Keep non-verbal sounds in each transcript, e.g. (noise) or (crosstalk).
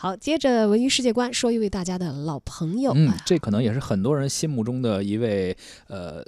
好，接着文娱世界观，说一位大家的老朋友。嗯，这可能也是很多人心目中的一位呃。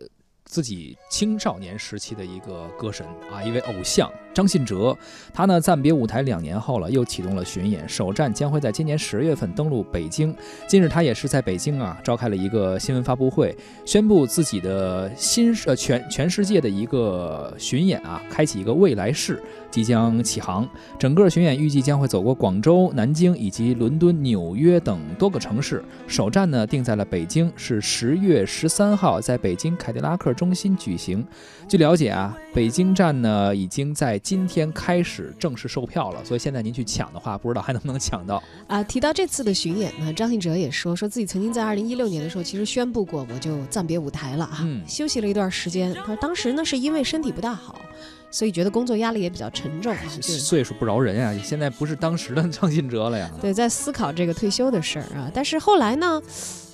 自己青少年时期的一个歌神啊，一位偶像张信哲，他呢暂别舞台两年后了，又启动了巡演，首站将会在今年十月份登陆北京。近日他也是在北京啊召开了一个新闻发布会，宣布自己的新呃全全世界的一个巡演啊，开启一个未来式即将起航。整个巡演预计将会走过广州、南京以及伦敦、纽约等多个城市，首站呢定在了北京，是十月十三号在北京凯迪拉克。中心举行。据了解啊，北京站呢已经在今天开始正式售票了，所以现在您去抢的话，不知道还能不能抢到啊？提到这次的巡演呢，张信哲也说，说自己曾经在二零一六年的时候，其实宣布过我就暂别舞台了啊，休息了一段时间。他说当时呢是因为身体不大好，所以觉得工作压力也比较沉重啊。岁数不饶人啊，现在不是当时的张信哲了呀。对，在思考这个退休的事儿啊，但是后来呢？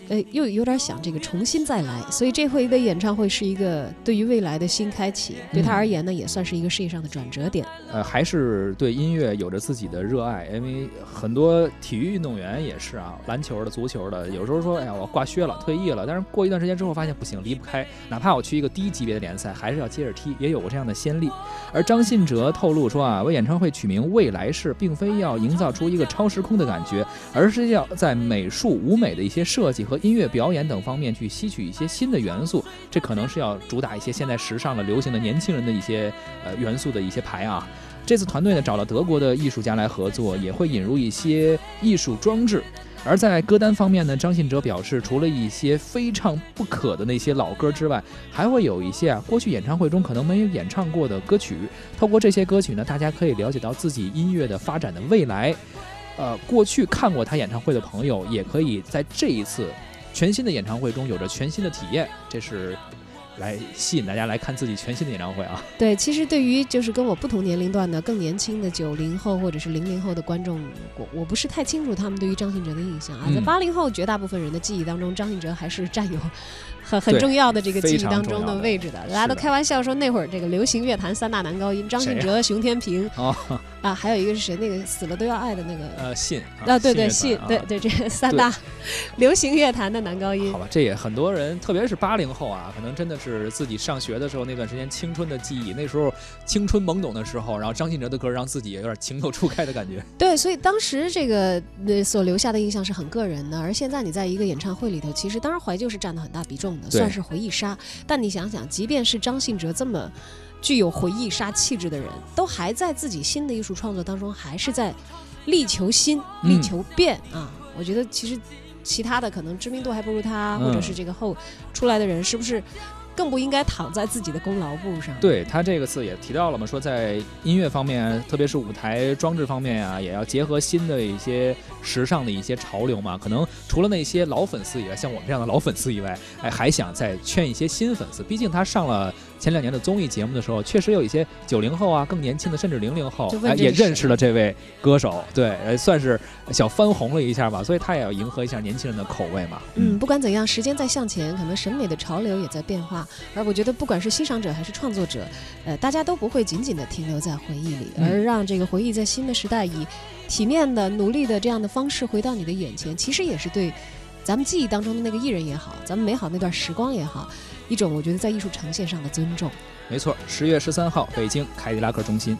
呃，又有点想这个重新再来，所以这回的演唱会是一个对于未来的新开启，对他而言呢，也算是一个事业上的转折点。呃，还是对音乐有着自己的热爱，因为很多体育运动员也是啊，篮球的、足球的，有时候说，哎呀，我挂靴了，退役了，但是过一段时间之后发现不行，离不开，哪怕我去一个低级别的联赛，还是要接着踢，也有过这样的先例。而张信哲透露说啊，为演唱会取名“未来式”，并非要营造出一个超时空的感觉，而是要在美术、舞美的一些设计和音乐表演等方面去吸取一些新的元素，这可能是要主打一些现在时尚的、流行的年轻人的一些呃元素的一些牌啊。这次团队呢找了德国的艺术家来合作，也会引入一些艺术装置。而在歌单方面呢，张信哲表示，除了一些非唱不可的那些老歌之外，还会有一些啊过去演唱会中可能没有演唱过的歌曲。透过这些歌曲呢，大家可以了解到自己音乐的发展的未来。呃，过去看过他演唱会的朋友，也可以在这一次全新的演唱会中有着全新的体验。这是来吸引大家来看自己全新的演唱会啊！对，其实对于就是跟我不同年龄段的更年轻的九零后或者是零零后的观众，我我不是太清楚他们对于张信哲的印象啊。在八零后绝大部分人的记忆当中，张信哲还是占有。很很重要的这个记忆当中的位置的，大家都开玩笑说那会儿这个流行乐坛三大男高音张信哲、熊天平 (laughs) 啊，还有一个是谁？那个死了都要爱的那个呃信啊，对对信，对对这 (laughs) 三大流行乐坛的男高音。好吧，这也很多人，特别是八零后啊，可能真的是自己上学的时候那段时间青春的记忆，那时候青春懵懂的时候，然后张信哲的歌让自己有点情窦初开的感觉。(laughs) 对，所以当时这个所留下的印象是很个人的，而现在你在一个演唱会里头，其实当然怀旧是占了很大比重。算是回忆杀，但你想想，即便是张信哲这么具有回忆杀气质的人，都还在自己新的艺术创作当中，还是在力求新、力求变啊！我觉得其实其他的可能知名度还不如他，或者是这个后出来的人，是不是？更不应该躺在自己的功劳簿上。对他这个次也提到了嘛，说在音乐方面，特别是舞台装置方面呀，也要结合新的一些时尚的一些潮流嘛。可能除了那些老粉丝以外，像我们这样的老粉丝以外，哎，还想再劝一些新粉丝。毕竟他上了前两年的综艺节目的时候，确实有一些九零后啊，更年轻的，甚至零零后，哎，也认识了这位歌手。对，算是小翻红了一下吧。所以他也要迎合一下年轻人的口味嘛。嗯，不管怎样，时间在向前，可能审美的潮流也在变化。而我觉得，不管是欣赏者还是创作者，呃，大家都不会仅仅的停留在回忆里，而让这个回忆在新的时代以体面的、努力的这样的方式回到你的眼前，其实也是对咱们记忆当中的那个艺人也好，咱们美好那段时光也好，一种我觉得在艺术呈现上的尊重。没错，十月十三号，北京凯迪拉克中心。